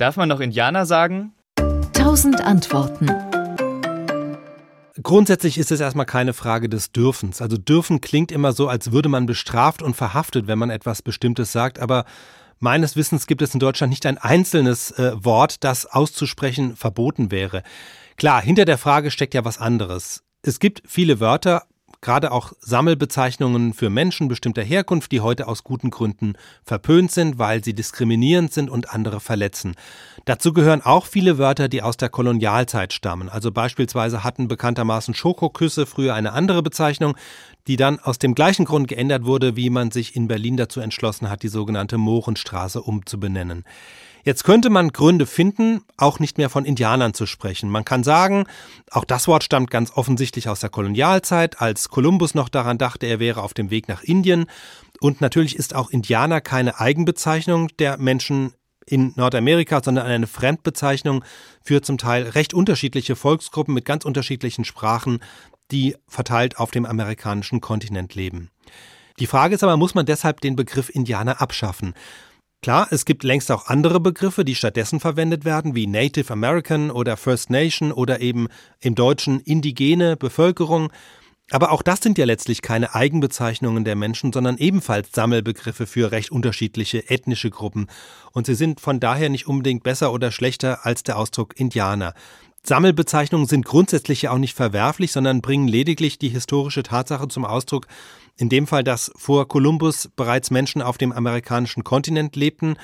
Darf man noch Indianer sagen? Tausend Antworten. Grundsätzlich ist es erstmal keine Frage des Dürfens. Also dürfen klingt immer so, als würde man bestraft und verhaftet, wenn man etwas Bestimmtes sagt, aber meines Wissens gibt es in Deutschland nicht ein einzelnes äh, Wort, das auszusprechen verboten wäre. Klar, hinter der Frage steckt ja was anderes. Es gibt viele Wörter, gerade auch Sammelbezeichnungen für Menschen bestimmter Herkunft, die heute aus guten Gründen verpönt sind, weil sie diskriminierend sind und andere verletzen. Dazu gehören auch viele Wörter, die aus der Kolonialzeit stammen. Also beispielsweise hatten bekanntermaßen Schokoküsse früher eine andere Bezeichnung, die dann aus dem gleichen Grund geändert wurde, wie man sich in Berlin dazu entschlossen hat, die sogenannte Mohrenstraße umzubenennen. Jetzt könnte man Gründe finden, auch nicht mehr von Indianern zu sprechen. Man kann sagen, auch das Wort stammt ganz offensichtlich aus der Kolonialzeit, als Kolumbus noch daran dachte, er wäre auf dem Weg nach Indien. Und natürlich ist auch Indianer keine Eigenbezeichnung der Menschen in Nordamerika, sondern eine Fremdbezeichnung für zum Teil recht unterschiedliche Volksgruppen mit ganz unterschiedlichen Sprachen, die verteilt auf dem amerikanischen Kontinent leben. Die Frage ist aber, muss man deshalb den Begriff Indianer abschaffen? Klar, es gibt längst auch andere Begriffe, die stattdessen verwendet werden, wie Native American oder First Nation oder eben im Deutschen indigene Bevölkerung. Aber auch das sind ja letztlich keine Eigenbezeichnungen der Menschen, sondern ebenfalls Sammelbegriffe für recht unterschiedliche ethnische Gruppen. Und sie sind von daher nicht unbedingt besser oder schlechter als der Ausdruck Indianer. Sammelbezeichnungen sind grundsätzlich ja auch nicht verwerflich, sondern bringen lediglich die historische Tatsache zum Ausdruck, in dem Fall, dass vor Kolumbus bereits Menschen auf dem amerikanischen Kontinent lebten,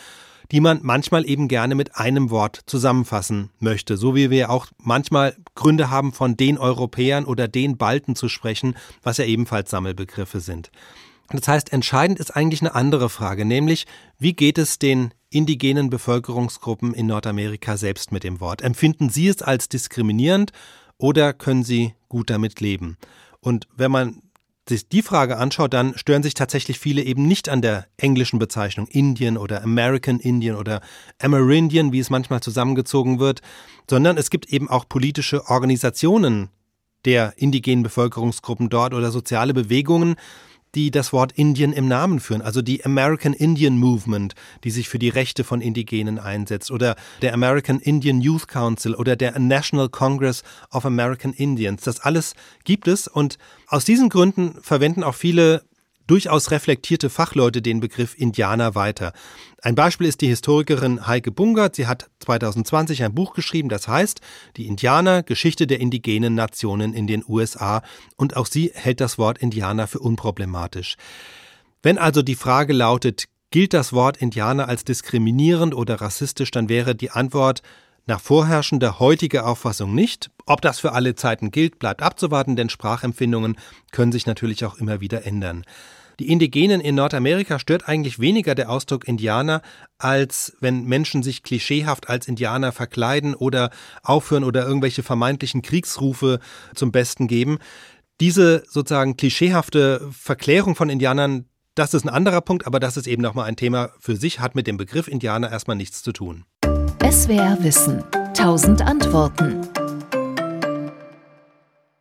die man manchmal eben gerne mit einem Wort zusammenfassen möchte, so wie wir auch manchmal Gründe haben, von den Europäern oder den Balten zu sprechen, was ja ebenfalls Sammelbegriffe sind. Das heißt, entscheidend ist eigentlich eine andere Frage, nämlich wie geht es den indigenen Bevölkerungsgruppen in Nordamerika selbst mit dem Wort? Empfinden sie es als diskriminierend oder können sie gut damit leben? Und wenn man sich die Frage anschaut, dann stören sich tatsächlich viele eben nicht an der englischen Bezeichnung Indian oder American Indian oder Amerindian, wie es manchmal zusammengezogen wird, sondern es gibt eben auch politische Organisationen der indigenen Bevölkerungsgruppen dort oder soziale Bewegungen, die das Wort Indien im Namen führen, also die American Indian Movement, die sich für die Rechte von Indigenen einsetzt, oder der American Indian Youth Council oder der National Congress of American Indians. Das alles gibt es und aus diesen Gründen verwenden auch viele durchaus reflektierte Fachleute den Begriff Indianer weiter. Ein Beispiel ist die Historikerin Heike Bungert. Sie hat 2020 ein Buch geschrieben, das heißt Die Indianer, Geschichte der indigenen Nationen in den USA. Und auch sie hält das Wort Indianer für unproblematisch. Wenn also die Frage lautet, gilt das Wort Indianer als diskriminierend oder rassistisch, dann wäre die Antwort nach vorherrschender heutiger Auffassung nicht. Ob das für alle Zeiten gilt, bleibt abzuwarten, denn Sprachempfindungen können sich natürlich auch immer wieder ändern. Die Indigenen in Nordamerika stört eigentlich weniger der Ausdruck Indianer, als wenn Menschen sich klischeehaft als Indianer verkleiden oder aufhören oder irgendwelche vermeintlichen Kriegsrufe zum Besten geben. Diese sozusagen klischeehafte Verklärung von Indianern, das ist ein anderer Punkt, aber das ist eben nochmal ein Thema für sich, hat mit dem Begriff Indianer erstmal nichts zu tun. SWR Wissen. Tausend Antworten.